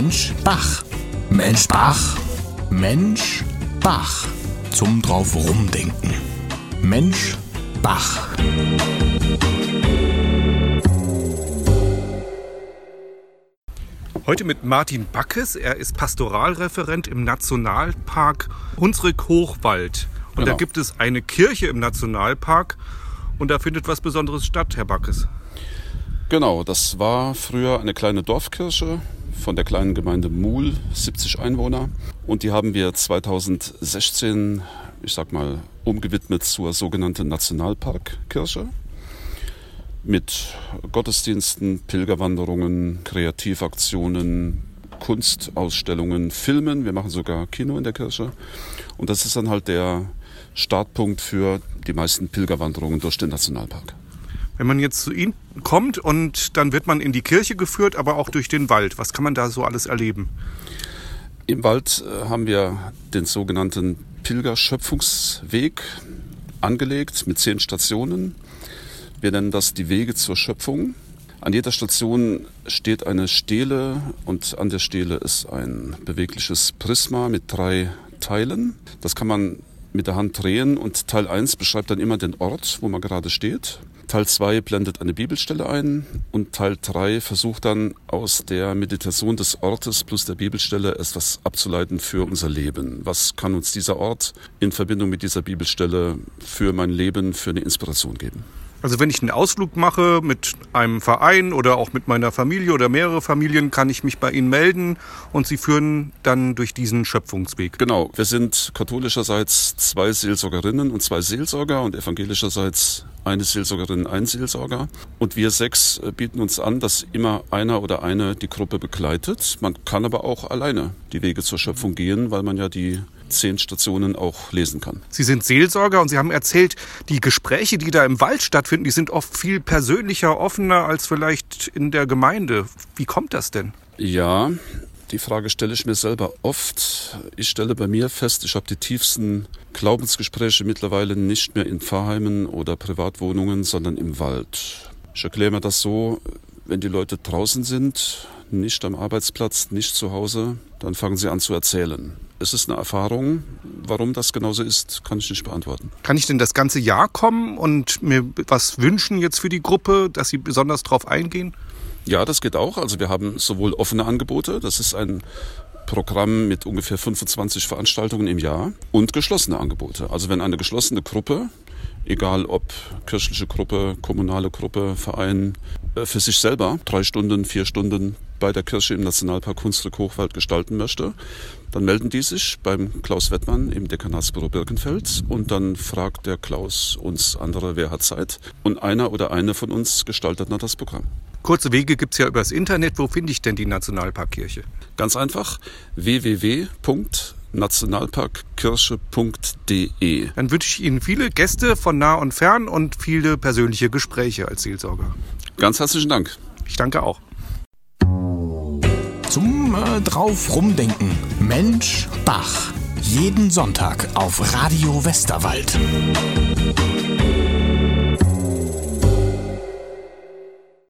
Mensch Bach. Mensch Bach. Mensch Bach. Zum drauf rumdenken. Mensch Bach. Heute mit Martin Backes. Er ist Pastoralreferent im Nationalpark Hunsrück-Hochwald. Und Genau. da gibt es eine Kirche im Nationalpark und da findet was Besonderes statt, Herr Backes. Genau, das war früher eine kleine Dorfkirche von der kleinen Gemeinde Muhl, 70 Einwohner. Und die haben wir 2016, ich sag mal, umgewidmet zur sogenannten Nationalparkkirche. Mit Gottesdiensten, Pilgerwanderungen, Kreativaktionen, Kunstausstellungen, Filmen. Wir machen sogar Kino in der Kirche. Und das ist dann halt der Startpunkt für die meisten Pilgerwanderungen durch den Nationalpark. Wenn man jetzt zu Ihnen kommt und dann wird man in die Kirche geführt, aber auch durch den Wald. Was kann man da so alles erleben? Im Wald äh, haben wir den sogenannten Pilgerschöpfungsweg angelegt mit zehn Stationen. Wir nennen das die Wege zur Schöpfung. An jeder Station steht eine Stele und an der Stele ist ein bewegliches Prisma mit drei Teilen. Das kann man mit der Hand drehen und Teil 1 beschreibt dann immer den Ort, wo man gerade steht. Teil 2 blendet eine Bibelstelle ein und Teil 3 versucht dann aus der Meditation des Ortes plus der Bibelstelle etwas abzuleiten für unser Leben. Was kann uns dieser Ort in Verbindung mit dieser Bibelstelle für mein Leben, für eine Inspiration geben? Also wenn ich einen Ausflug mache mit einem Verein oder auch mit meiner Familie oder mehrere Familien, kann ich mich bei Ihnen melden und Sie führen dann durch diesen Schöpfungsweg. Genau, wir sind katholischerseits zwei Seelsorgerinnen und zwei Seelsorger und evangelischerseits eine Seelsorgerin, ein Seelsorger. Und wir sechs äh, bieten uns an, dass immer einer oder eine die Gruppe begleitet. Man kann aber auch alleine die Wege zur Schöpfung gehen, weil man ja die zehn Stationen auch lesen kann. Sie sind Seelsorger und Sie haben erzählt, die Gespräche, die da im Wald stattfinden, die sind oft viel persönlicher, offener als vielleicht in der Gemeinde. Wie kommt das denn? Ja, die Frage stelle ich mir selber oft. Ich stelle bei mir fest, ich habe die tiefsten Glaubensgespräche mittlerweile nicht mehr in Pfarrheimen oder Privatwohnungen, sondern im Wald. Ich erkläre mir das so, wenn die Leute draußen sind, nicht am Arbeitsplatz, nicht zu Hause, dann fangen sie an zu erzählen. Es ist eine Erfahrung. Warum das genauso ist, kann ich nicht beantworten. Kann ich denn das ganze Jahr kommen und mir was wünschen jetzt für die Gruppe, dass Sie besonders drauf eingehen? Ja, das geht auch. Also wir haben sowohl offene Angebote, das ist ein Programm mit ungefähr 25 Veranstaltungen im Jahr und geschlossene Angebote. Also wenn eine geschlossene Gruppe, egal ob kirchliche Gruppe, kommunale Gruppe, Verein, äh, für sich selber drei Stunden, vier Stunden bei der Kirche im Nationalpark Hunsrück Hochwald gestalten möchte, dann melden die sich beim Klaus Wettmann im Dekanatsbüro Birkenfeld und dann fragt der Klaus uns andere, wer hat Zeit. Und einer oder eine von uns gestaltet dann das Programm. Kurze Wege gibt's ja übers Internet. Wo finde ich denn die Nationalparkkirche? Ganz einfach www.nationalparkkirche.de. Dann wünsche ich Ihnen viele Gäste von nah und fern und viele persönliche Gespräche als Seelsorger. Ganz herzlichen Dank. Ich danke auch. Zum äh, drauf rumdenken. Mensch Bach. Jeden Sonntag auf Radio Westerwald.